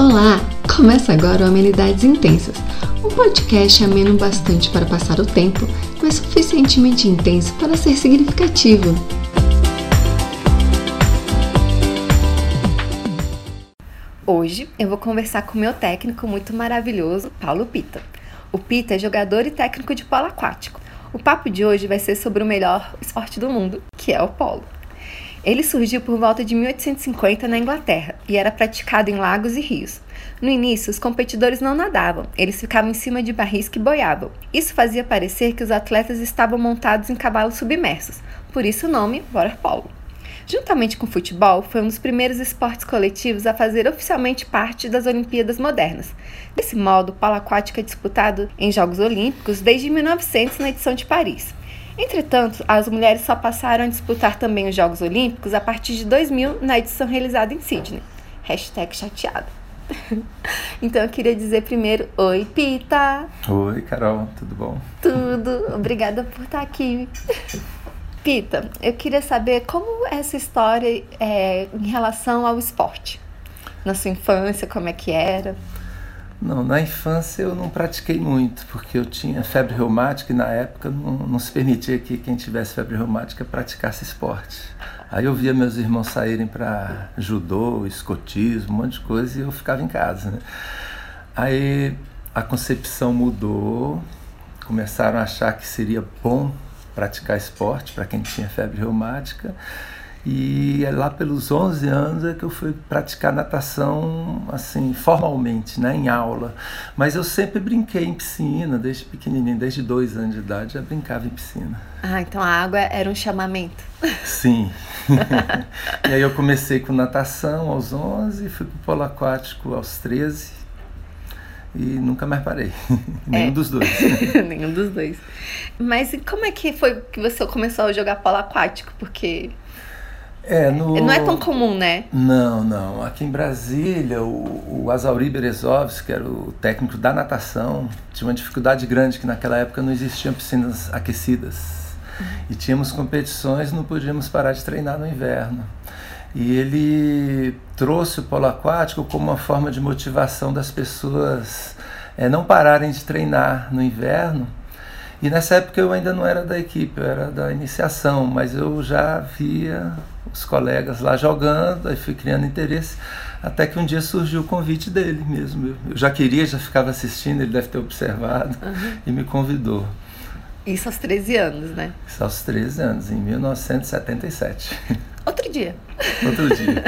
Olá! Começa agora o Amenidades Intensas, um podcast ameno bastante para passar o tempo, mas suficientemente intenso para ser significativo. Hoje eu vou conversar com meu técnico muito maravilhoso, Paulo Pita. O Pita é jogador e técnico de polo aquático. O papo de hoje vai ser sobre o melhor esporte do mundo, que é o polo. Ele surgiu por volta de 1850 na Inglaterra e era praticado em lagos e rios. No início, os competidores não nadavam, eles ficavam em cima de barris que boiavam. Isso fazia parecer que os atletas estavam montados em cavalos submersos, por isso o nome waterpolo. Juntamente com o futebol, foi um dos primeiros esportes coletivos a fazer oficialmente parte das Olimpíadas modernas. Desse modo, o polo aquático é disputado em Jogos Olímpicos desde 1900 na edição de Paris. Entretanto, as mulheres só passaram a disputar também os Jogos Olímpicos a partir de 2000 na edição realizada em Sydney. Hashtag chateada. então eu queria dizer primeiro, oi Pita! Oi Carol, tudo bom? Tudo, obrigada por estar aqui. Pita, eu queria saber como é essa história é, em relação ao esporte. Na sua infância, como é que era? Não, na infância eu não pratiquei muito, porque eu tinha febre reumática e na época não, não se permitia que quem tivesse febre reumática praticasse esporte. Aí eu via meus irmãos saírem para judô, escotismo, um monte de coisa e eu ficava em casa. Né? Aí a concepção mudou, começaram a achar que seria bom praticar esporte para quem tinha febre reumática e é lá pelos 11 anos é que eu fui praticar natação assim formalmente, né, em aula. Mas eu sempre brinquei em piscina desde pequenininho, desde dois anos de idade já brincava em piscina. Ah, então a água era um chamamento. Sim. e aí eu comecei com natação aos 11, fui para o polo aquático aos 13 e nunca mais parei. Nenhum é. dos dois. Nenhum dos dois. Mas como é que foi que você começou a jogar polo aquático? Porque é, no... Não é tão comum, né? Não, não. Aqui em Brasília, o, o Azauri Berezovski, que era o técnico da natação, tinha uma dificuldade grande que naquela época não existiam piscinas aquecidas. E tínhamos competições, não podíamos parar de treinar no inverno. E ele trouxe o polo aquático como uma forma de motivação das pessoas é, não pararem de treinar no inverno e nessa época eu ainda não era da equipe, eu era da iniciação, mas eu já via os colegas lá jogando, aí fui criando interesse, até que um dia surgiu o convite dele mesmo. Eu já queria, já ficava assistindo, ele deve ter observado uhum. e me convidou. Isso aos 13 anos, né? Isso aos 13 anos, em 1977. Outro dia. Outro dia.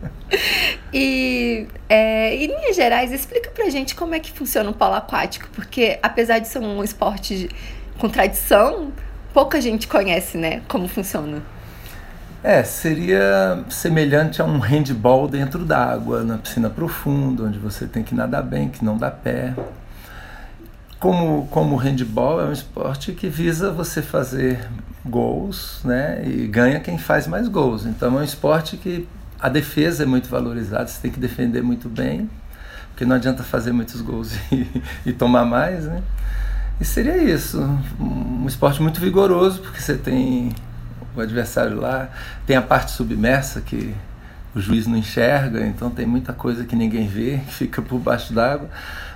e, é, em linhas gerais, explica pra gente como é que funciona o polo aquático, porque apesar de ser um esporte com tradição, pouca gente conhece, né, como funciona. É, seria semelhante a um handball dentro d'água, na piscina profunda, onde você tem que nadar bem, que não dá pé. Como, como o handball é um esporte que visa você fazer gols, né? E ganha quem faz mais gols. Então é um esporte que a defesa é muito valorizada, você tem que defender muito bem, porque não adianta fazer muitos gols e, e tomar mais, né? E seria isso, um esporte muito vigoroso, porque você tem o adversário lá, tem a parte submersa que o juiz não enxerga, então tem muita coisa que ninguém vê, que fica por baixo d'água.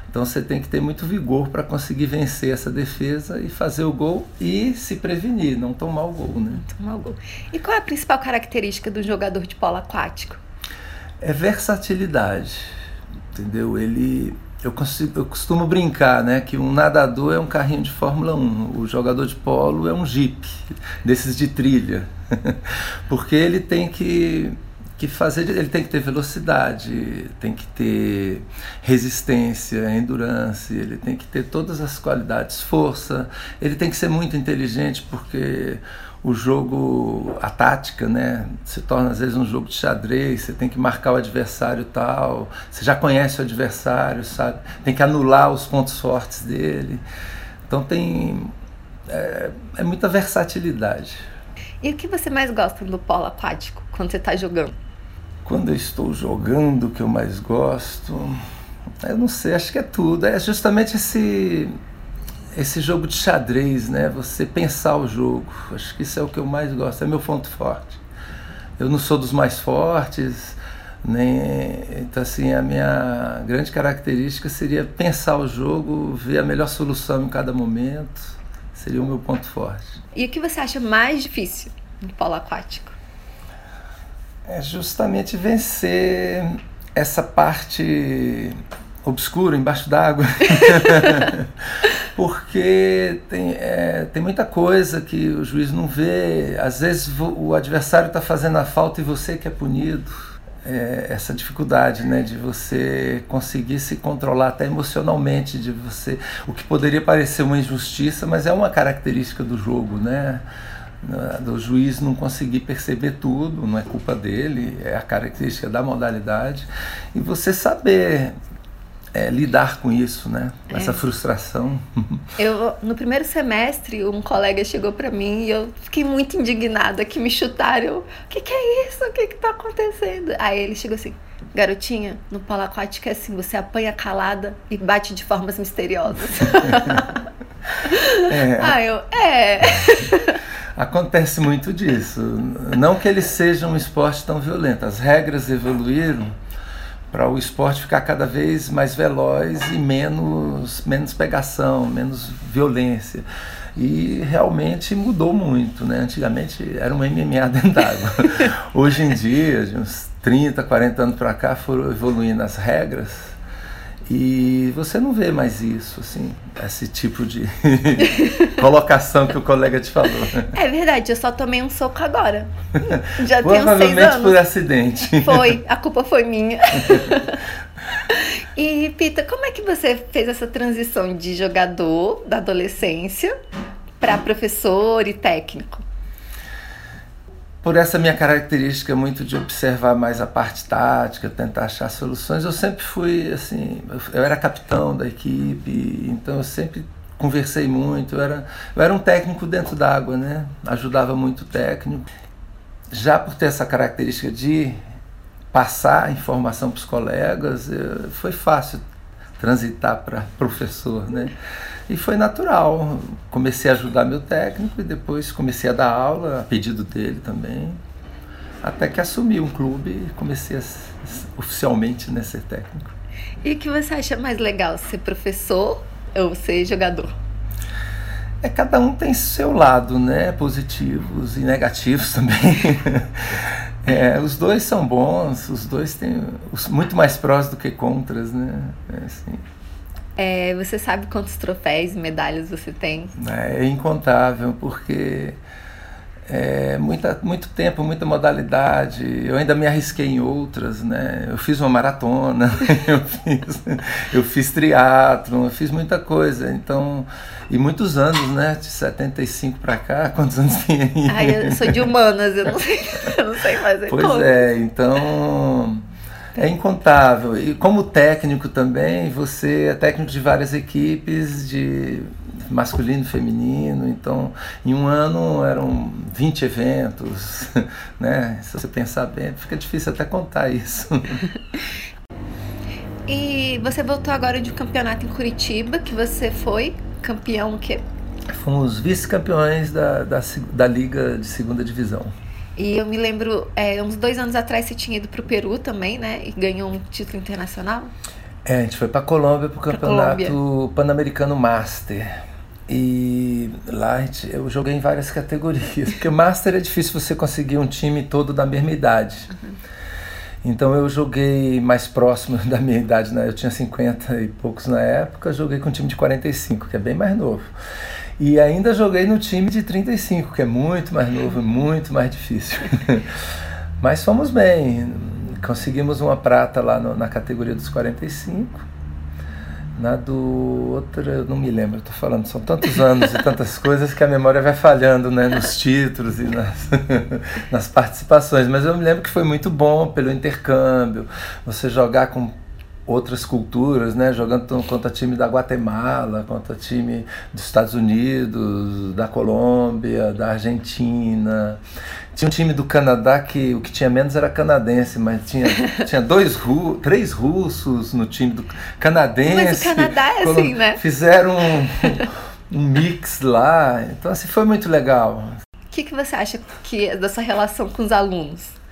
Então você tem que ter muito vigor para conseguir vencer essa defesa e fazer o gol e se prevenir, não tomar o gol, né? Tomar o gol. E qual é a principal característica do jogador de polo aquático? É versatilidade, entendeu? Ele eu, consigo, eu costumo brincar, né, que um nadador é um carrinho de Fórmula 1, o jogador de polo é um Jeep, desses de trilha, porque ele tem que que fazer, ele tem que ter velocidade, tem que ter resistência, endurance, ele tem que ter todas as qualidades, força, ele tem que ser muito inteligente porque o jogo, a tática, né, se torna às vezes um jogo de xadrez, você tem que marcar o adversário tal, você já conhece o adversário, sabe? Tem que anular os pontos fortes dele. Então tem é, é muita versatilidade. E o que você mais gosta do polo aquático quando você está jogando? Quando eu estou jogando, o que eu mais gosto, eu não sei, acho que é tudo. É justamente esse esse jogo de xadrez, né? Você pensar o jogo. Acho que isso é o que eu mais gosto, é meu ponto forte. Eu não sou dos mais fortes, Nem, então, assim, a minha grande característica seria pensar o jogo, ver a melhor solução em cada momento. Seria o meu ponto forte. E o que você acha mais difícil no polo aquático? É justamente vencer essa parte obscura embaixo d'água. Porque tem, é, tem muita coisa que o juiz não vê. Às vezes o adversário está fazendo a falta e você que é punido. É, essa dificuldade né, de você conseguir se controlar até emocionalmente, de você. O que poderia parecer uma injustiça, mas é uma característica do jogo, né? do juiz não conseguir perceber tudo, não é culpa dele, é a característica da modalidade. E você saber é, lidar com isso, né? Com é. essa frustração. Eu, no primeiro semestre, um colega chegou para mim e eu fiquei muito indignada que me chutaram. O que, que é isso? O que, que tá acontecendo? Aí ele chegou assim, garotinha, no polo aquático é assim, você apanha calada e bate de formas misteriosas. é. Ah, eu, é. Acontece muito disso. Não que ele seja um esporte tão violento. As regras evoluíram para o esporte ficar cada vez mais veloz e menos, menos pegação, menos violência. E realmente mudou muito, né? Antigamente era um MMA dentro d'água. Hoje em dia, de uns 30, 40 anos para cá, foram evoluindo as regras e você não vê mais isso, assim, esse tipo de colocação que o colega te falou. É verdade, eu só tomei um soco agora. Já tenho seis anos. por acidente. Foi, a culpa foi minha. e, Pita, como é que você fez essa transição de jogador da adolescência para professor e técnico? Por essa minha característica muito de observar mais a parte tática, tentar achar soluções, eu sempre fui assim, eu era capitão da equipe, então eu sempre conversei muito, eu era, eu era um técnico dentro d'água, né? Ajudava muito o técnico. Já por ter essa característica de passar informação para os colegas, foi fácil transitar para professor, né? E foi natural. Comecei a ajudar meu técnico e depois comecei a dar aula, a pedido dele também. Até que assumi um clube e comecei a, oficialmente né, ser técnico. E o que você acha mais legal, ser professor ou ser jogador? É, cada um tem seu lado, né? Positivos e negativos também. é, os dois são bons, os dois têm muito mais prós do que contras, né? É, assim. É, você sabe quantos troféus e medalhas você tem? É incontável, porque é muita, muito tempo, muita modalidade. Eu ainda me arrisquei em outras, né? Eu fiz uma maratona, eu fiz, eu fiz triatlon, eu fiz muita coisa. Então, e muitos anos, né? De 75 para cá, quantos anos tem aí? Ai, eu sou de humanas, eu não sei, eu não sei fazer Pois conta. é, então é incontável. E como técnico também, você é técnico de várias equipes, de masculino e feminino, então em um ano eram 20 eventos, né? Se você pensar bem, fica difícil até contar isso. e você voltou agora de um campeonato em Curitiba, que você foi campeão o quê? Fomos vice-campeões da, da, da Liga de Segunda Divisão. E eu me lembro, é, uns dois anos atrás você tinha ido para o Peru também, né? E ganhou um título internacional. É, a gente foi para Colômbia para o campeonato Pan-Americano Master. E lá eu joguei em várias categorias, porque Master é difícil você conseguir um time todo da mesma idade. Uhum. Então eu joguei mais próximo da minha idade, né? eu tinha 50 e poucos na época, joguei com um time de 45, que é bem mais novo. E ainda joguei no time de 35, que é muito mais novo, muito mais difícil. Mas fomos bem. Conseguimos uma prata lá no, na categoria dos 45. Na do outra, não me lembro, estou falando, são tantos anos e tantas coisas que a memória vai falhando né, nos títulos e nas, nas participações. Mas eu me lembro que foi muito bom pelo intercâmbio, você jogar com outras culturas, né? Jogando contra time da Guatemala, contra time dos Estados Unidos, da Colômbia, da Argentina. Tinha um time do Canadá que o que tinha menos era canadense, mas tinha, tinha dois ru, três russos no time do canadense. Mas o Canadá é assim, né? Fizeram um, um mix lá. Então assim foi muito legal. O que, que você acha que é dessa relação com os alunos?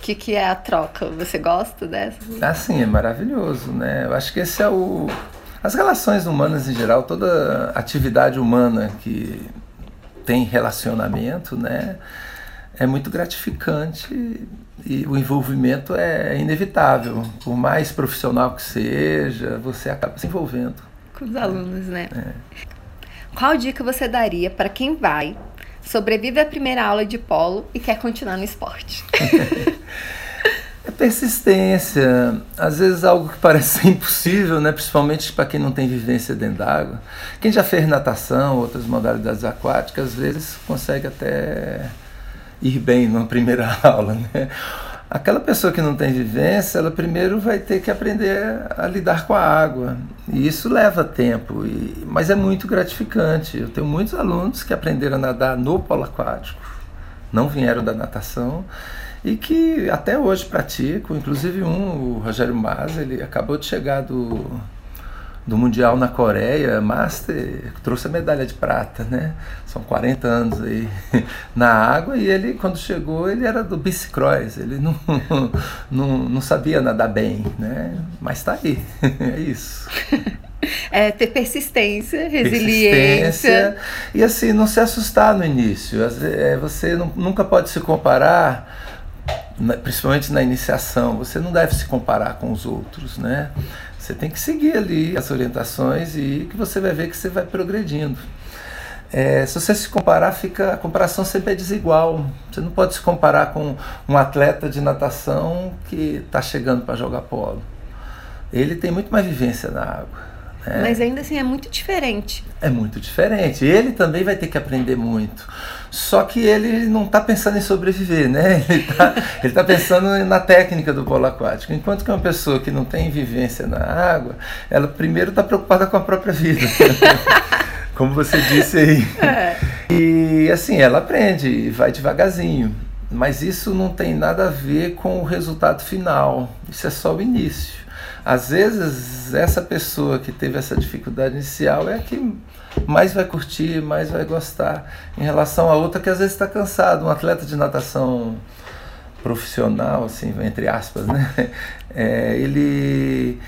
O que, que é a troca? Você gosta dessa? Ah, sim, é maravilhoso, né? Eu acho que esse é o. As relações humanas em geral, toda atividade humana que tem relacionamento, né? É muito gratificante e o envolvimento é inevitável. Por mais profissional que seja, você acaba se envolvendo. Com os alunos, né? É. Qual dica você daria para quem vai sobrevive à primeira aula de polo e quer continuar no esporte? é persistência. Às vezes algo que parece impossível, né? principalmente para quem não tem vivência dentro d'água. Quem já fez natação, outras modalidades aquáticas, às vezes consegue até ir bem numa primeira aula. Né? Aquela pessoa que não tem vivência, ela primeiro vai ter que aprender a lidar com a água. E isso leva tempo, e, mas é muito gratificante. Eu tenho muitos alunos que aprenderam a nadar no polo aquático, não vieram da natação, e que até hoje praticam. Inclusive um, o Rogério Maza, ele acabou de chegar do do Mundial na Coreia, Master, trouxe a medalha de prata, né? São 40 anos aí na água e ele, quando chegou, ele era do bicicross, ele não, não, não sabia nadar bem, né? Mas está aí, é isso. É ter persistência, resiliência. Persistência, e assim, não se assustar no início. É, você nunca pode se comparar principalmente na iniciação, você não deve se comparar com os outros, né? Você tem que seguir ali as orientações e que você vai ver que você vai progredindo. É, se você se comparar, fica a comparação sempre é desigual. Você não pode se comparar com um atleta de natação que está chegando para jogar polo. Ele tem muito mais vivência na água. É. Mas ainda assim é muito diferente. É muito diferente. Ele também vai ter que aprender muito. Só que ele não está pensando em sobreviver, né? Ele está ele tá pensando na técnica do polo aquático. Enquanto que uma pessoa que não tem vivência na água, ela primeiro está preocupada com a própria vida. Como você disse aí. É. E assim, ela aprende e vai devagarzinho. Mas isso não tem nada a ver com o resultado final. Isso é só o início. Às vezes, essa pessoa que teve essa dificuldade inicial é a que mais vai curtir, mais vai gostar, em relação a outra que às vezes está cansado. Um atleta de natação profissional, assim, entre aspas, né? É, ele,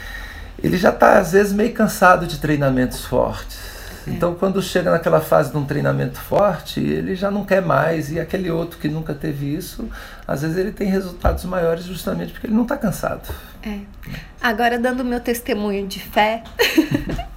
ele já está, às vezes, meio cansado de treinamentos fortes. É. Então, quando chega naquela fase de um treinamento forte, ele já não quer mais. E aquele outro que nunca teve isso, às vezes ele tem resultados maiores justamente porque ele não está cansado. É. Agora, dando meu testemunho de fé,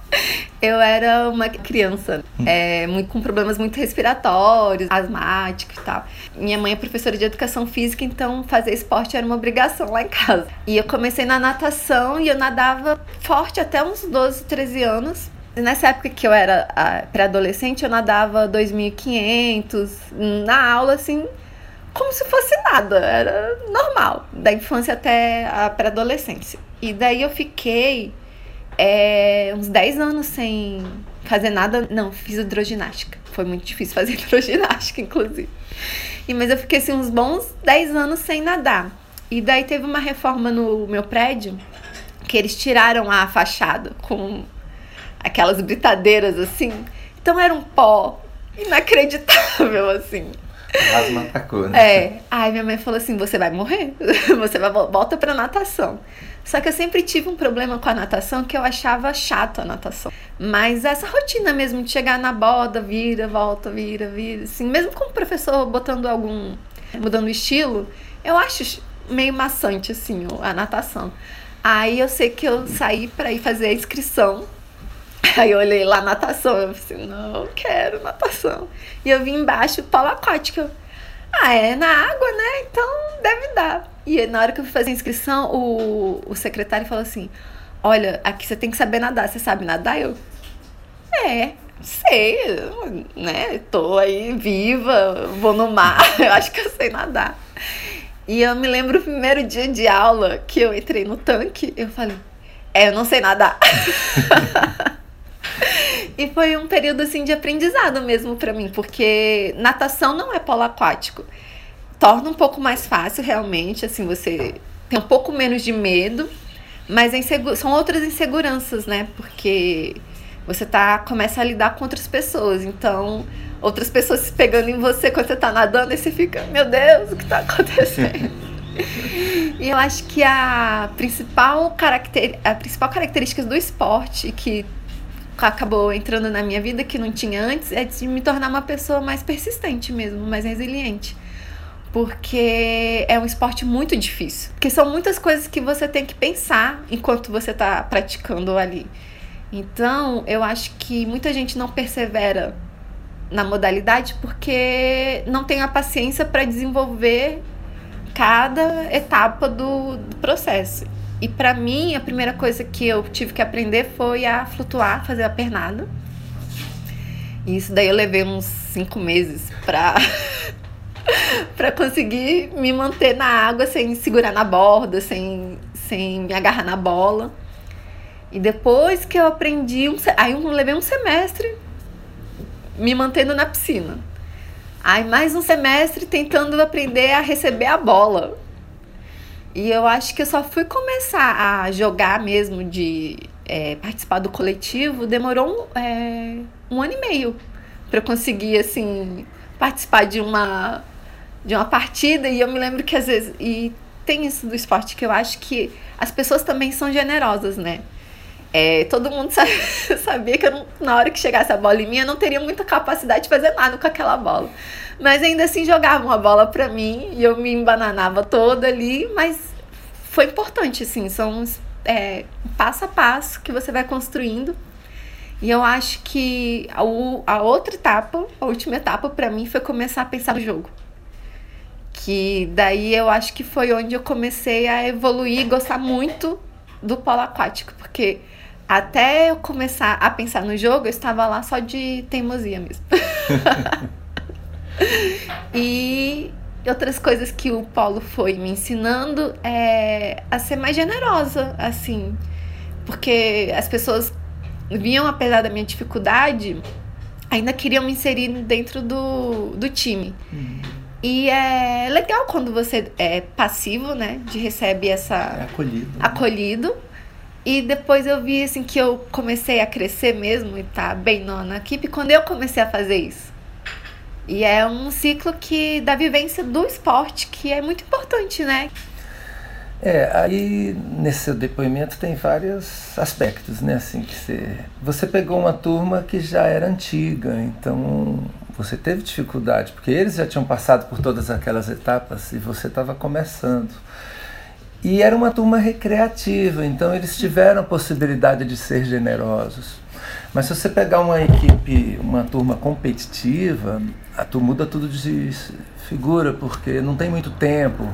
eu era uma criança hum. é, muito, com problemas muito respiratórios, asmático e tal. Minha mãe é professora de educação física, então fazer esporte era uma obrigação lá em casa. E eu comecei na natação e eu nadava forte até uns 12, 13 anos. Nessa época que eu era pré-adolescente, eu nadava 2.500 na aula, assim, como se fosse nada, era normal, da infância até a pré-adolescência. E daí eu fiquei é, uns 10 anos sem fazer nada, não, fiz hidroginástica. Foi muito difícil fazer hidroginástica, inclusive. E, mas eu fiquei assim, uns bons 10 anos sem nadar. E daí teve uma reforma no meu prédio que eles tiraram a fachada com aquelas britadeiras assim. Então era um pó inacreditável, assim. Asma atacou, né? É. Aí minha mãe falou assim: você vai morrer, você vai volta pra natação. Só que eu sempre tive um problema com a natação que eu achava chato a natação. Mas essa rotina mesmo de chegar na borda, vira, volta, vira, vira, assim, mesmo com o professor botando algum. mudando o estilo, eu acho meio maçante, assim, a natação. Aí eu sei que eu saí para ir fazer a inscrição Aí eu olhei lá natação, eu falei assim, não quero natação. E eu vi embaixo polo aquático. Ah, é na água, né? Então deve dar. E na hora que eu fui fazer a inscrição, o, o secretário falou assim: Olha, aqui você tem que saber nadar. Você sabe nadar? Eu, é, sei, né? Tô aí viva, vou no mar, eu acho que eu sei nadar. E eu me lembro o primeiro dia de aula que eu entrei no tanque, eu falei: É, eu não sei nadar. E foi um período assim de aprendizado mesmo para mim, porque natação não é polo aquático. Torna um pouco mais fácil realmente, assim, você tem um pouco menos de medo, mas é são outras inseguranças, né? Porque você tá começa a lidar com outras pessoas, então outras pessoas se pegando em você quando você tá nadando e você fica, meu Deus, o que tá acontecendo? e eu acho que a principal, caracter, a principal característica do esporte que acabou entrando na minha vida que não tinha antes é de me tornar uma pessoa mais persistente mesmo, mais resiliente. Porque é um esporte muito difícil. Porque são muitas coisas que você tem que pensar enquanto você está praticando ali. Então, eu acho que muita gente não persevera na modalidade porque não tem a paciência para desenvolver cada etapa do, do processo. E para mim, a primeira coisa que eu tive que aprender foi a flutuar, fazer a pernada. E isso daí eu levei uns cinco meses pra, pra conseguir me manter na água sem segurar na borda, sem, sem me agarrar na bola. E depois que eu aprendi, um, aí eu levei um semestre me mantendo na piscina. Aí mais um semestre tentando aprender a receber a bola. E eu acho que eu só fui começar a jogar mesmo, de é, participar do coletivo, demorou um, é, um ano e meio para conseguir, assim, participar de uma, de uma partida. E eu me lembro que às vezes. E tem isso do esporte que eu acho que as pessoas também são generosas, né? É, todo mundo sabia que não, na hora que chegasse a bola em mim, eu não teria muita capacidade de fazer nada com aquela bola. Mas ainda assim jogavam a bola para mim e eu me embananava toda ali, mas foi importante, assim, são é, passo a passo que você vai construindo. E eu acho que a, a outra etapa, a última etapa para mim foi começar a pensar no jogo. Que daí eu acho que foi onde eu comecei a evoluir e gostar muito do polo aquático, porque até eu começar a pensar no jogo, eu estava lá só de teimosia mesmo. e outras coisas que o Paulo foi me ensinando é a ser mais generosa, assim. Porque as pessoas vinham, apesar da minha dificuldade, ainda queriam me inserir dentro do, do time. Uhum. E é legal quando você é passivo, né? De recebe essa. É acolhido. Né? E depois eu vi assim que eu comecei a crescer mesmo e tá bem na equipe quando eu comecei a fazer isso. E é um ciclo que da vivência do esporte que é muito importante, né? É, aí nesse seu depoimento tem vários aspectos, né? Assim, que você, você pegou uma turma que já era antiga, então você teve dificuldade, porque eles já tinham passado por todas aquelas etapas e você estava começando. E era uma turma recreativa, então eles tiveram a possibilidade de ser generosos. Mas se você pegar uma equipe, uma turma competitiva, a tu muda tudo de figura, porque não tem muito tempo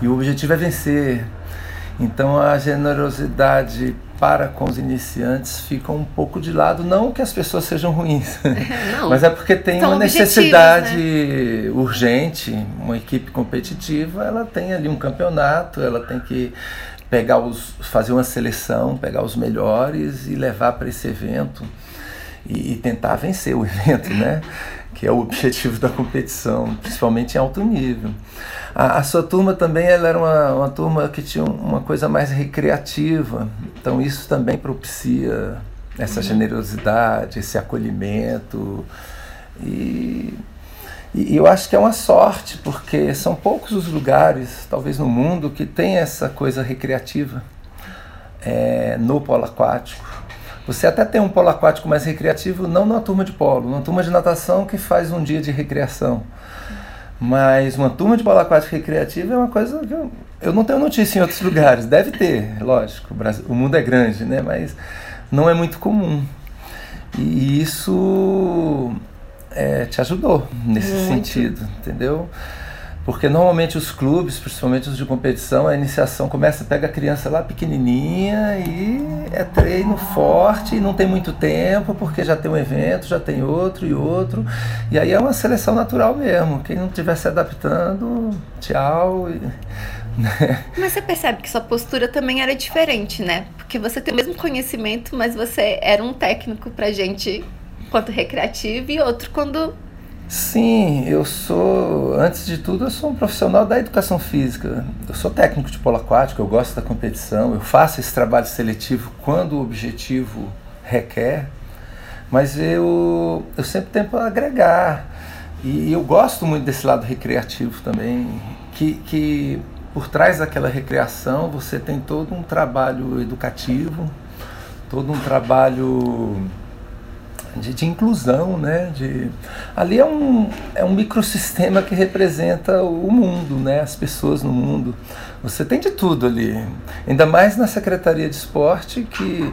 e o objetivo é vencer. Então a generosidade para com os iniciantes fica um pouco de lado, não que as pessoas sejam ruins, não, mas é porque tem uma necessidade né? urgente, uma equipe competitiva, ela tem ali um campeonato, ela tem que pegar os fazer uma seleção, pegar os melhores e levar para esse evento e, e tentar vencer o evento, né? que é o objetivo da competição, principalmente em alto nível. A, a sua turma também ela era uma, uma turma que tinha uma coisa mais recreativa, então isso também propicia essa generosidade, esse acolhimento. E, e, eu acho que é uma sorte, porque são poucos os lugares, talvez no mundo, que tem essa coisa recreativa é, no polo aquático. Você até tem um polo aquático mais recreativo, não numa turma de polo, numa turma de natação que faz um dia de recreação. Mas uma turma de polo aquático recreativo é uma coisa que eu, eu não tenho notícia em outros lugares. Deve ter, lógico. O, Brasil, o mundo é grande, né? Mas não é muito comum. E isso é, te ajudou nesse muito. sentido, entendeu? Porque normalmente os clubes, principalmente os de competição, a iniciação começa, pega a criança lá pequenininha e é treino forte e não tem muito tempo, porque já tem um evento, já tem outro e outro. E aí é uma seleção natural mesmo. Quem não estiver se adaptando, tchau. Né? Mas você percebe que sua postura também era diferente, né? Porque você tem o mesmo conhecimento, mas você era um técnico pra gente quanto recreativo e outro quando Sim, eu sou, antes de tudo, eu sou um profissional da educação física. Eu sou técnico de polo aquático, eu gosto da competição, eu faço esse trabalho seletivo quando o objetivo requer, mas eu, eu sempre tento agregar. E eu gosto muito desse lado recreativo também, que, que por trás daquela recreação você tem todo um trabalho educativo, todo um trabalho de, de, inclusão, né? De, ali é um, é um microsistema que representa o mundo, né? As pessoas no mundo. Você tem de tudo ali. Ainda mais na Secretaria de Esporte, que,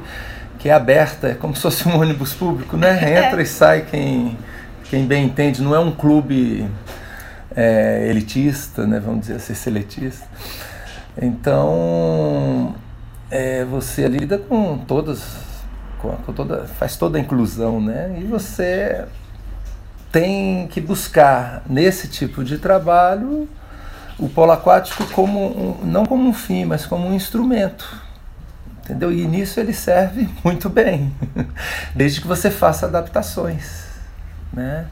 que é aberta, é como se fosse um ônibus público, né? Entra e sai quem, quem bem entende. Não é um clube é, elitista, né? Vamos dizer assim, seletista. Então, é, você lida com todas toda, faz toda a inclusão, né? E você tem que buscar nesse tipo de trabalho o polo aquático como um, não como um fim, mas como um instrumento. Entendeu? E nisso ele serve muito bem, desde que você faça adaptações, né?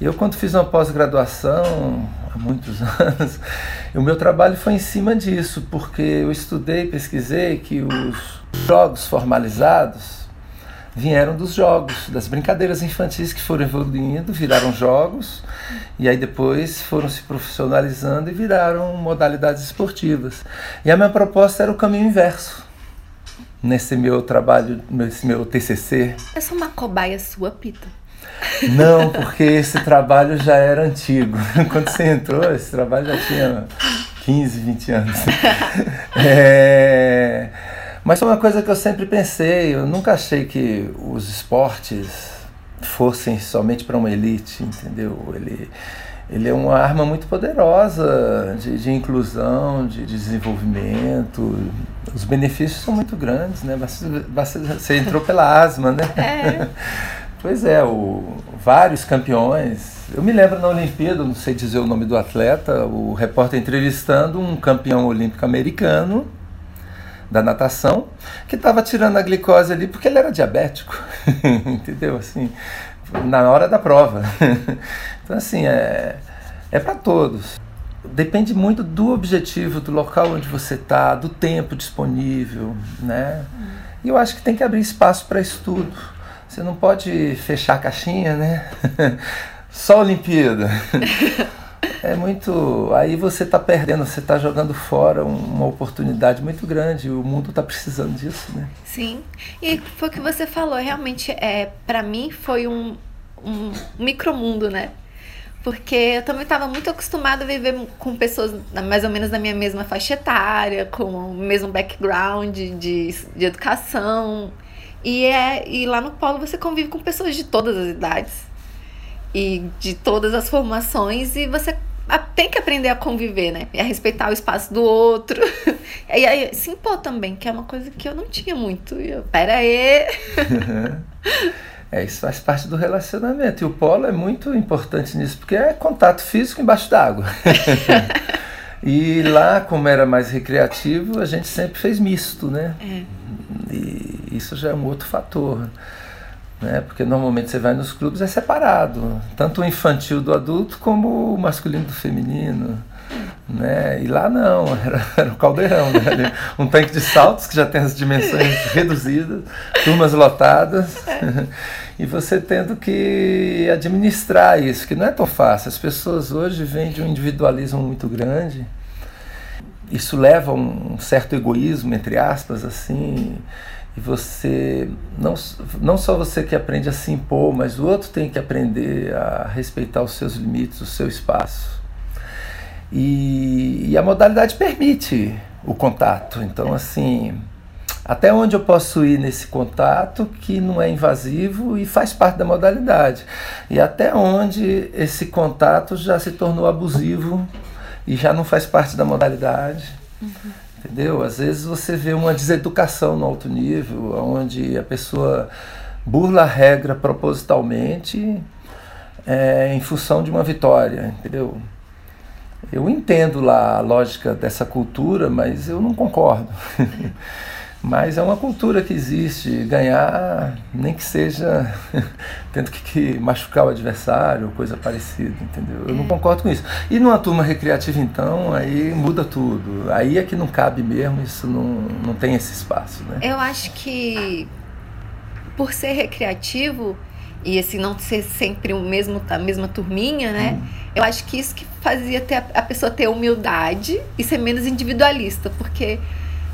Eu quando fiz uma pós-graduação há muitos anos, o meu trabalho foi em cima disso, porque eu estudei, pesquisei que os jogos formalizados vieram dos jogos, das brincadeiras infantis que foram evoluindo, viraram jogos, e aí depois foram se profissionalizando e viraram modalidades esportivas. E a minha proposta era o caminho inverso. Nesse meu trabalho, nesse meu TCC. Eu sou uma cobaia sua, Pita. Não, porque esse trabalho já era antigo. Quando você entrou, esse trabalho já tinha 15, 20 anos. É... Mas foi uma coisa que eu sempre pensei, eu nunca achei que os esportes fossem somente para uma elite, entendeu? Ele, ele é uma arma muito poderosa de, de inclusão, de, de, desenvolvimento. Os benefícios são muito grandes, né? Você, você entrou pela asma, né? É. pois é, o, vários campeões. Eu me lembro na Olimpíada, não sei dizer o nome do atleta, o repórter entrevistando um campeão olímpico americano da natação, que estava tirando a glicose ali porque ele era diabético, entendeu? Assim, na hora da prova. então, assim, é, é para todos. Depende muito do objetivo, do local onde você está, do tempo disponível, né? E eu acho que tem que abrir espaço para estudo. Você não pode fechar a caixinha, né? Só Olimpíada. É muito. Aí você está perdendo, você está jogando fora uma oportunidade muito grande. O mundo está precisando disso, né? Sim. E foi o que você falou. Realmente, é, para mim, foi um, um micromundo, né? Porque eu também estava muito acostumada a viver com pessoas mais ou menos da minha mesma faixa etária, com o mesmo background de, de educação. E, é, e lá no Polo você convive com pessoas de todas as idades e de todas as formações e você tem que aprender a conviver, né? E a respeitar o espaço do outro. E aí se impor também, que é uma coisa que eu não tinha muito. E eu, pera aí. É, isso faz parte do relacionamento. E o polo é muito importante nisso, porque é contato físico embaixo d'água. e lá, como era mais recreativo, a gente sempre fez misto, né? É. E isso já é um outro fator né? Porque normalmente você vai nos clubes é separado, tanto o infantil do adulto como o masculino do feminino. Né? E lá não, era, era um caldeirão, né? um tanque de saltos que já tem as dimensões reduzidas, turmas lotadas, e você tendo que administrar isso, que não é tão fácil. As pessoas hoje vêm de um individualismo muito grande, isso leva a um certo egoísmo, entre aspas, assim, e você, não, não só você que aprende a se impor, mas o outro tem que aprender a respeitar os seus limites, o seu espaço. E, e a modalidade permite o contato. Então, assim, até onde eu posso ir nesse contato que não é invasivo e faz parte da modalidade. E até onde esse contato já se tornou abusivo e já não faz parte da modalidade. Uhum. Entendeu? Às vezes você vê uma deseducação no alto nível, onde a pessoa burla a regra propositalmente é, em função de uma vitória, entendeu? Eu entendo lá a lógica dessa cultura, mas eu não concordo. Mas é uma cultura que existe, ganhar, nem que seja tendo que, que, machucar o adversário, coisa parecida, entendeu? Eu não é. concordo com isso. E numa turma recreativa, então, aí muda tudo. Aí é que não cabe mesmo, isso não, não tem esse espaço, né? Eu acho que, por ser recreativo, e assim não ser sempre o mesmo a mesma turminha, né? Hum. Eu acho que isso que fazia ter a, a pessoa ter humildade e ser menos individualista, porque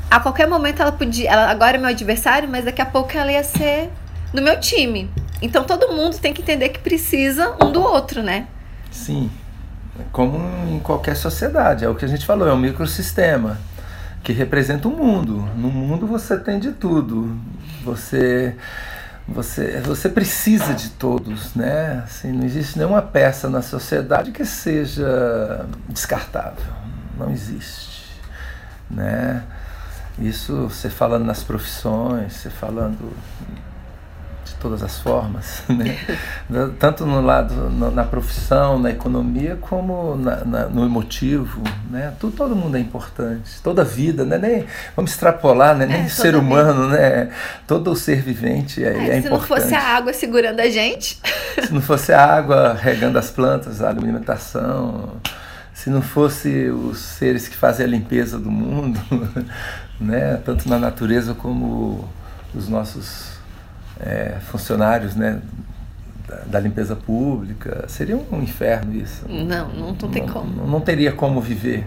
a qualquer momento ela podia, ela agora é meu adversário, mas daqui a pouco ela ia ser do meu time. Então todo mundo tem que entender que precisa um do outro, né? Sim. Como em qualquer sociedade, é o que a gente falou, é um microsistema que representa o mundo. No mundo você tem de tudo. Você você, você precisa de todos, né? Assim, não existe nenhuma peça na sociedade que seja descartável. Não existe, né? Isso você falando nas profissões, você falando todas as formas, né? tanto no lado na profissão, na economia, como na, na, no emotivo, né? Tudo, todo mundo é importante, toda vida, né? Nem vamos extrapolar, né? Nem é, ser humano, vida. né? Todo ser vivente é, é, é se importante. Se não fosse a água segurando a gente, se não fosse a água regando as plantas, a alimentação, se não fosse os seres que fazem a limpeza do mundo, né? Tanto na natureza como os nossos é, funcionários né, da, da, limpeza pública. Seria um inferno isso. Não, não, não tem não, como. Não, não, teria como viver.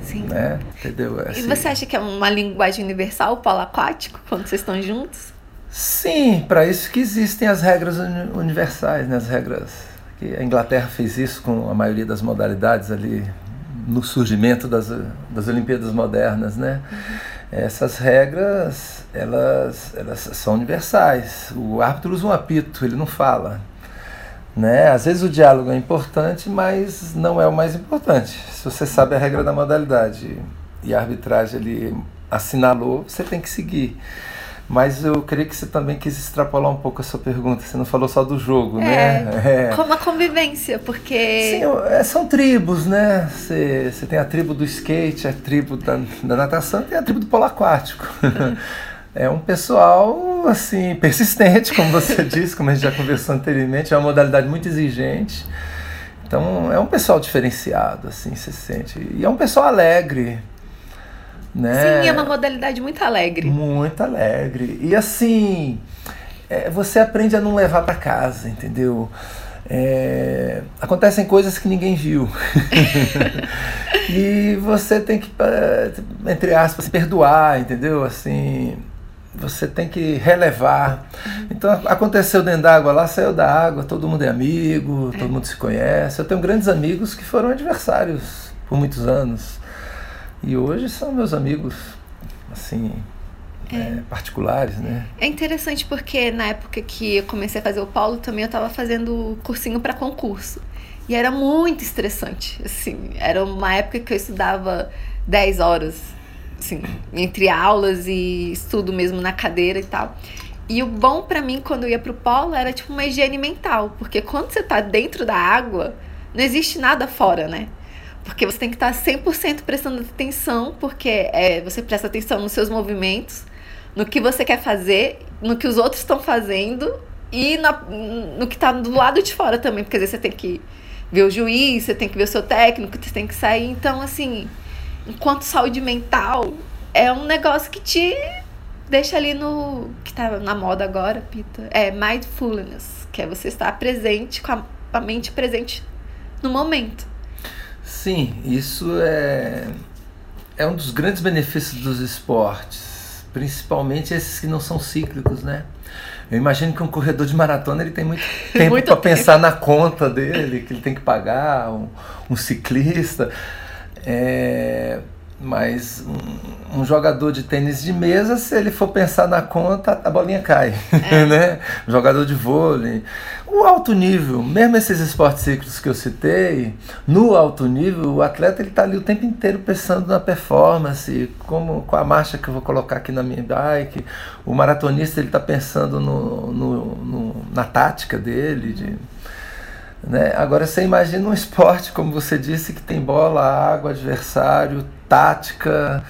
Sim. Né? Entendeu? Assim, e você acha que é uma linguagem universal o polo aquático, quando vocês estão juntos? Sim, para isso que existem as regras universais, né? as regras que a Inglaterra fez isso com a maioria das modalidades ali no surgimento das, das Olimpíadas modernas, né? Uhum. Essas regras, elas, elas são universais. O árbitro usa um apito, ele não fala. Né? Às vezes o diálogo é importante, mas não é o mais importante. Se você sabe a regra da modalidade e a arbitragem ele assinalou, você tem que seguir. Mas eu creio que você também quis extrapolar um pouco a sua pergunta. Você não falou só do jogo, é, né? É. Como a convivência, porque. Sim, é, são tribos, né? Você, você tem a tribo do skate, a tribo da, da natação, tem a tribo do polo aquático. é um pessoal, assim, persistente, como você disse, como a gente já conversou anteriormente. É uma modalidade muito exigente. Então, é um pessoal diferenciado, assim, se sente. E é um pessoal alegre. Né? Sim, é uma modalidade muito alegre. Muito alegre. E assim, é, você aprende a não levar para casa, entendeu? É, acontecem coisas que ninguém viu. e você tem que, é, entre aspas, perdoar, entendeu? Assim, você tem que relevar. Então aconteceu dentro d'água lá, saiu da água, todo mundo é amigo, todo mundo se conhece. Eu tenho grandes amigos que foram adversários por muitos anos. E hoje são meus amigos, assim, é. É, particulares, né? É interessante porque na época que eu comecei a fazer o Paulo também eu estava fazendo cursinho para concurso. E era muito estressante, assim, era uma época que eu estudava 10 horas, assim, entre aulas e estudo mesmo na cadeira e tal. E o bom para mim quando eu ia pro polo era tipo uma higiene mental, porque quando você tá dentro da água, não existe nada fora, né? Porque você tem que estar 100% prestando atenção, porque é, você presta atenção nos seus movimentos, no que você quer fazer, no que os outros estão fazendo e na, no que está do lado de fora também, porque às vezes você tem que ver o juiz, você tem que ver o seu técnico, você tem que sair. Então, assim, enquanto saúde mental é um negócio que te deixa ali no. que está na moda agora, Pita. É mindfulness, que é você estar presente, com a, a mente presente no momento. Sim, isso é, é um dos grandes benefícios dos esportes, principalmente esses que não são cíclicos, né? Eu imagino que um corredor de maratona ele tem muito tempo para pensar na conta dele, que ele tem que pagar, um, um ciclista. É, mas um, um, jogador de tênis de mesa, se ele for pensar na conta, a bolinha cai, é. né? Um jogador de vôlei. O alto nível, mesmo esses esportes ciclos que eu citei, no alto nível, o atleta ele está ali o tempo inteiro pensando na performance, como com a marcha que eu vou colocar aqui na minha bike. O maratonista ele está pensando no, no, no, na tática dele, de, né? Agora você imagina um esporte, como você disse, que tem bola, água, adversário, tática.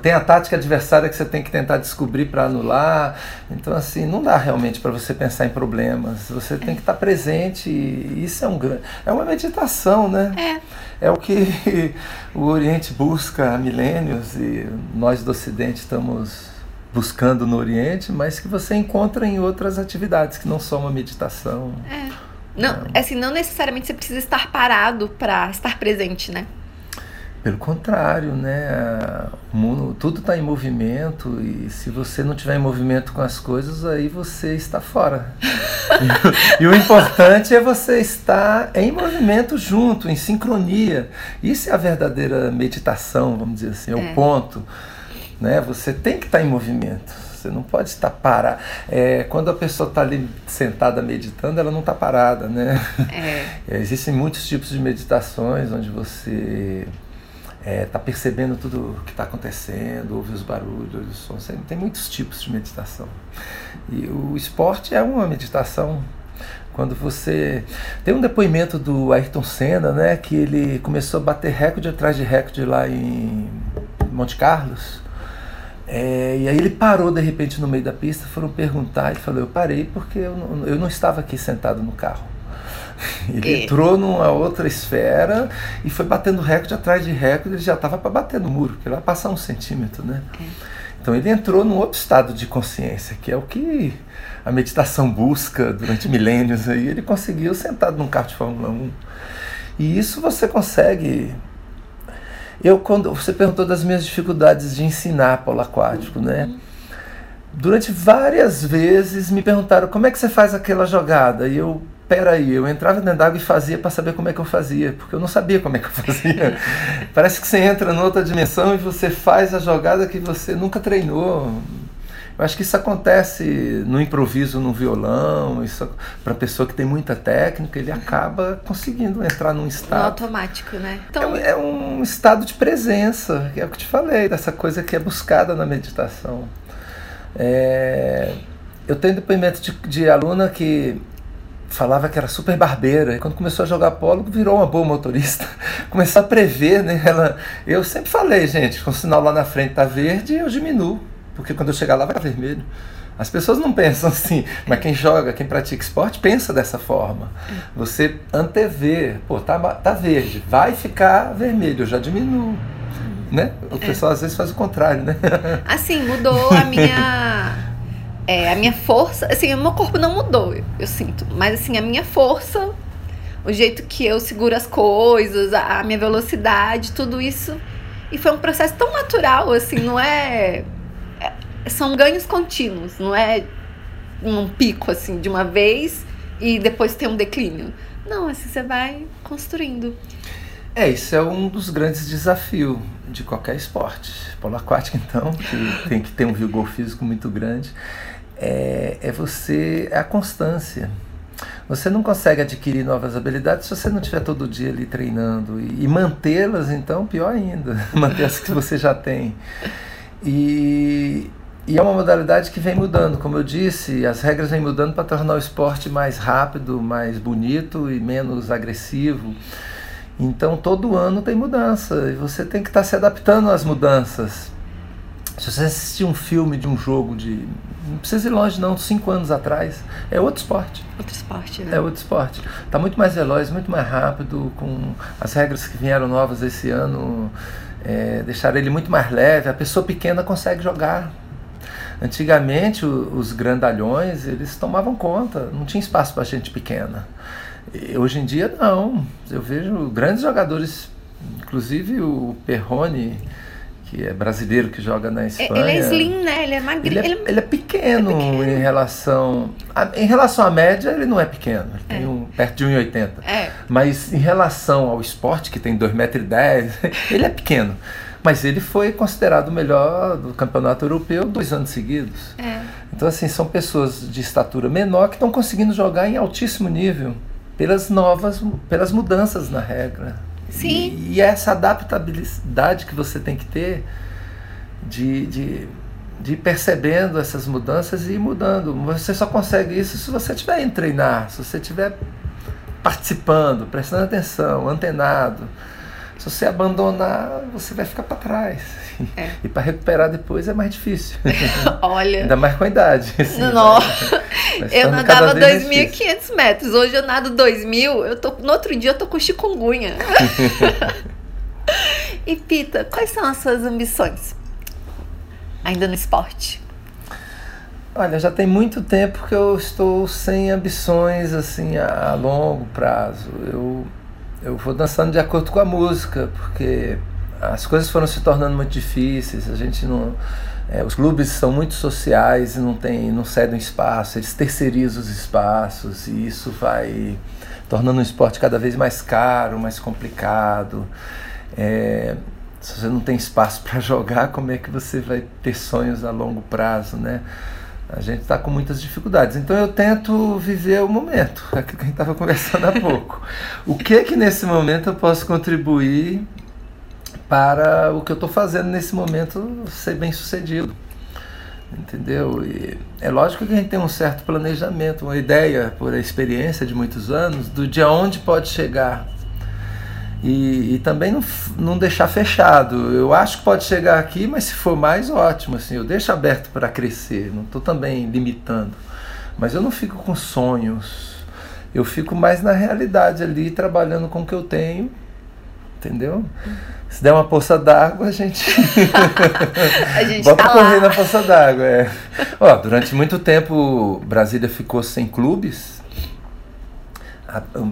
Tem a tática adversária que você tem que tentar descobrir para anular. Então, assim, não dá realmente para você pensar em problemas. Você tem que estar tá presente e isso é um é uma meditação, né? É. É o que o Oriente busca há milênios e nós do Ocidente estamos buscando no Oriente, mas que você encontra em outras atividades que não são uma meditação. É. Não, é. assim, não necessariamente você precisa estar parado para estar presente, né? Pelo contrário, né? O mundo, tudo está em movimento e se você não tiver em movimento com as coisas, aí você está fora. e, o importante é você estar em movimento junto, em sincronia. Isso é a verdadeira meditação, vamos dizer assim, é, é. o ponto. Né? Você tem que estar em movimento. Você não pode estar parada. É, quando a pessoa está ali sentada meditando, ela não está parada, né? É. Existem muitos tipos de meditações onde você está é, tá percebendo tudo o que está acontecendo, ouve os barulhos, ouve os sons. Tem muitos tipos de meditação. E o esporte é uma meditação. Quando você. Tem um depoimento do Ayrton Senna, né? Que ele começou a bater recorde atrás de recorde lá em Monte Carlos. É, e aí ele parou de repente no meio da pista, foram perguntar e falou: Eu parei porque eu não, eu não estava aqui sentado no carro. Ele é. entrou numa outra esfera e foi batendo recorde atrás de recorde, ele já estava para bater no muro, que ele vai passar um centímetro, né? É. Então ele entrou num outro estado de consciência, que é o que a meditação busca durante milênios aí. Ele conseguiu sentado num carro de Fórmula 1. E isso você consegue. Eu, quando você perguntou das minhas dificuldades de ensinar polo aquático, né? Uhum. Durante várias vezes me perguntaram como é que você faz aquela jogada. E eu peraí, eu entrava dentro d'água e fazia para saber como é que eu fazia, porque eu não sabia como é que eu fazia. Parece que você entra noutra dimensão e você faz a jogada que você nunca treinou. Eu acho que isso acontece no improviso no violão, isso para pessoa que tem muita técnica, ele acaba conseguindo entrar num estado. No automático, né? Então... É, é um estado de presença, que é o que eu te falei, dessa coisa que é buscada na meditação. É, eu tenho depoimento de, de aluna que falava que era super barbeira. E quando começou a jogar polo, virou uma boa motorista. Começou a prever, né? Ela, eu sempre falei, gente, com o sinal lá na frente tá verde, eu diminuo. Porque quando eu chegar lá vai estar vermelho. As pessoas não pensam assim, mas quem joga, quem pratica esporte, pensa dessa forma. Você antevê, pô, tá, tá verde, vai ficar vermelho, eu já diminuo. Né? O pessoal é. às vezes faz o contrário, né? Assim, mudou a minha é, a minha força, assim, o meu corpo não mudou, eu sinto, mas assim, a minha força, o jeito que eu seguro as coisas, a, a minha velocidade, tudo isso. E foi um processo tão natural, assim, não é, é são ganhos contínuos, não é um pico assim de uma vez e depois tem um declínio. Não, assim você vai construindo. É, isso é um dos grandes desafios de qualquer esporte. Polo aquático, então, que tem que ter um vigor físico muito grande é, é você é a constância. Você não consegue adquirir novas habilidades se você não estiver todo dia ali treinando. E, e mantê-las, então, pior ainda. manter as que você já tem. E, e é uma modalidade que vem mudando. Como eu disse, as regras vêm mudando para tornar o esporte mais rápido, mais bonito e menos agressivo. Então, todo ano tem mudança. E você tem que estar se adaptando às mudanças. Se você assistir um filme de um jogo de. Não precisa ir longe, não, cinco anos atrás, é outro esporte. Outro esporte, né? É outro esporte. Está muito mais veloz, muito mais rápido, com as regras que vieram novas esse ano, é, deixaram ele muito mais leve. A pessoa pequena consegue jogar. Antigamente, os grandalhões, eles tomavam conta, não tinha espaço para gente pequena. E hoje em dia, não. Eu vejo grandes jogadores, inclusive o Perrone que é brasileiro que joga na Espanha. Ele é slim, né? Ele é magrinho. Ele, é, ele é pequeno, é pequeno, em relação. A, em relação à média, ele não é pequeno. Ele é. tem um, perto de 1,80. É. Mas em relação ao esporte, que tem 2,10m, ele é pequeno. Mas ele foi considerado o melhor do campeonato europeu dois anos seguidos. É. Então, assim, são pessoas de estatura menor que estão conseguindo jogar em altíssimo nível pelas novas, pelas mudanças na regra. Sim. E, e essa adaptabilidade que você tem que ter de, de, de ir percebendo essas mudanças e ir mudando. Você só consegue isso se você estiver em treinar, se você estiver participando, prestando atenção, antenado. Se você abandonar, você vai ficar para trás. É. E para recuperar depois é mais difícil. Olha. Ainda mais com a idade. Assim, Não. eu nadava 2.500 metros. Hoje eu nado 2.000. Eu tô, no outro dia eu tô com chikungunya. e Pita, quais são as suas ambições? Ainda no esporte? Olha, já tem muito tempo que eu estou sem ambições assim a, a longo prazo. Eu, eu vou dançando de acordo com a música, porque as coisas foram se tornando muito difíceis. A gente não, é, os clubes são muito sociais e não tem, não cedem espaço. Eles terceirizam os espaços e isso vai tornando o esporte cada vez mais caro, mais complicado. É, se você não tem espaço para jogar, como é que você vai ter sonhos a longo prazo, né? A gente está com muitas dificuldades. Então eu tento viver o momento, aquilo que a gente estava conversando há pouco. O que que nesse momento eu posso contribuir para o que eu estou fazendo nesse momento ser bem sucedido? Entendeu? E é lógico que a gente tem um certo planejamento, uma ideia por experiência de muitos anos do de onde pode chegar e, e, também não, não deixar fechado. Eu acho que pode chegar aqui, mas se for mais, ótimo. Assim, eu deixo aberto para crescer, não estou também limitando. Mas eu não fico com sonhos. Eu fico mais na realidade ali, trabalhando com o que eu tenho. Entendeu? Se der uma poça d'água, a gente. a gente Bota tá correr na poça d'água. É. Ó, durante muito tempo, Brasília ficou sem clubes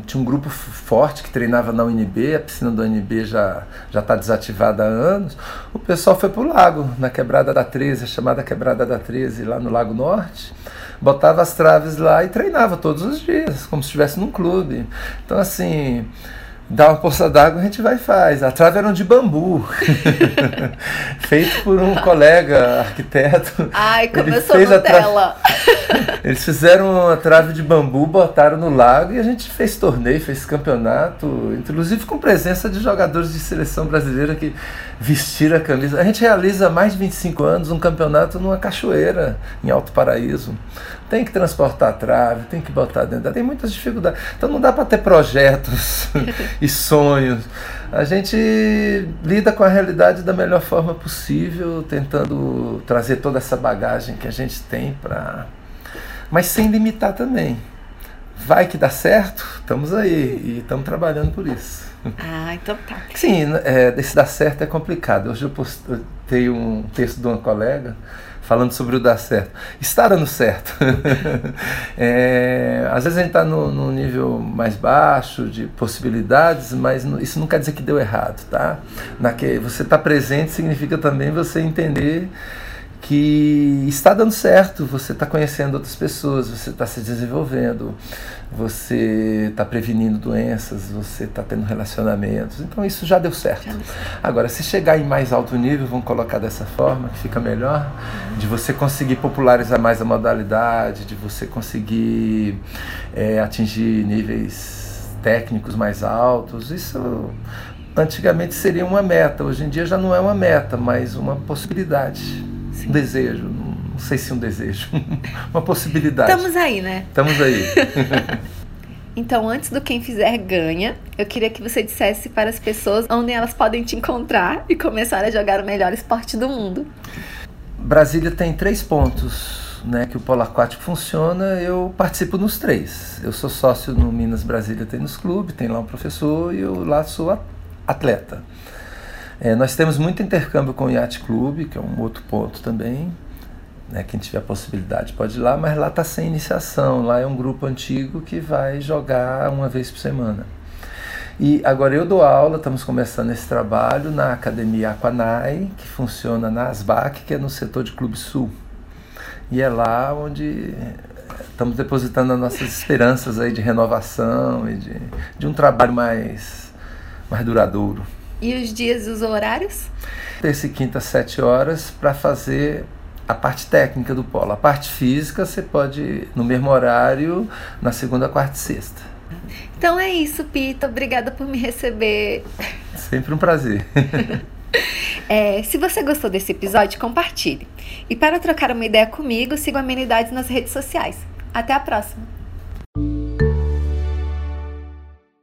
tinha um grupo forte que treinava na UNB, a piscina da UNB já já está desativada há anos. O pessoal foi para o lago, na quebrada da 13, a chamada quebrada da 13, lá no Lago Norte. Botava as traves lá e treinava todos os dias, como se estivesse num clube. Então, assim, dá uma poça d'água, a gente vai e faz. A trave era de bambu, feito por um colega arquiteto. Ai, começou Ele fez Nutella. Eles fizeram uma trave de bambu, botaram no lago e a gente fez torneio, fez campeonato, inclusive com presença de jogadores de seleção brasileira que vestiram a camisa. A gente realiza há mais de 25 anos um campeonato numa cachoeira, em Alto Paraíso tem que transportar a trave, tem que botar dentro, tem muitas dificuldades. Então não dá para ter projetos e sonhos. A gente lida com a realidade da melhor forma possível, tentando trazer toda essa bagagem que a gente tem para. Mas sem limitar também. Vai que dá certo, estamos aí e estamos trabalhando por isso. Ah, então tá. Sim, é, esse dar certo é complicado. Hoje eu postei um texto de uma colega falando sobre o dar certo. Estar dando certo. é, às vezes a gente está no, nível mais baixo de possibilidades, mas isso não quer dizer que deu errado, tá? Naque, você está presente significa também você entender que está dando certo, você está conhecendo outras pessoas, você está se desenvolvendo, você está prevenindo doenças, você está tendo relacionamentos. Então isso já deu certo. Agora, se chegar em mais alto nível, vamos colocar dessa forma, que fica melhor, de você conseguir popularizar mais a modalidade, de você conseguir é, atingir níveis técnicos mais altos, isso antigamente seria uma meta, hoje em dia já não é uma meta, mas uma possibilidade um desejo, não sei se um desejo, uma possibilidade. Estamos aí, né? Estamos aí. Então, antes do Quem Fizer Ganha, eu queria que você dissesse para as pessoas onde elas podem te encontrar e começar a jogar o melhor esporte do mundo. Brasília tem três pontos né, que o polo aquático funciona, eu participo nos três. Eu sou sócio no Minas Brasília Tênis Clube, tem lá um professor e eu lá sou atleta. É, nós temos muito intercâmbio com o Yacht Club, que é um outro ponto também. Né, quem tiver a possibilidade pode ir lá, mas lá está sem iniciação. Lá é um grupo antigo que vai jogar uma vez por semana. E agora eu dou aula, estamos começando esse trabalho na Academia Aquanai, que funciona na ASBAC, que é no setor de Clube Sul. E é lá onde estamos depositando as nossas esperanças aí de renovação e de, de um trabalho mais, mais duradouro. E os dias e os horários? Terça e quinta, sete horas, para fazer a parte técnica do polo. A parte física você pode no mesmo horário, na segunda, quarta e sexta. Então é isso, Pita. Obrigada por me receber. Sempre um prazer. É, se você gostou desse episódio, compartilhe. E para trocar uma ideia comigo, siga Amenidades nas redes sociais. Até a próxima!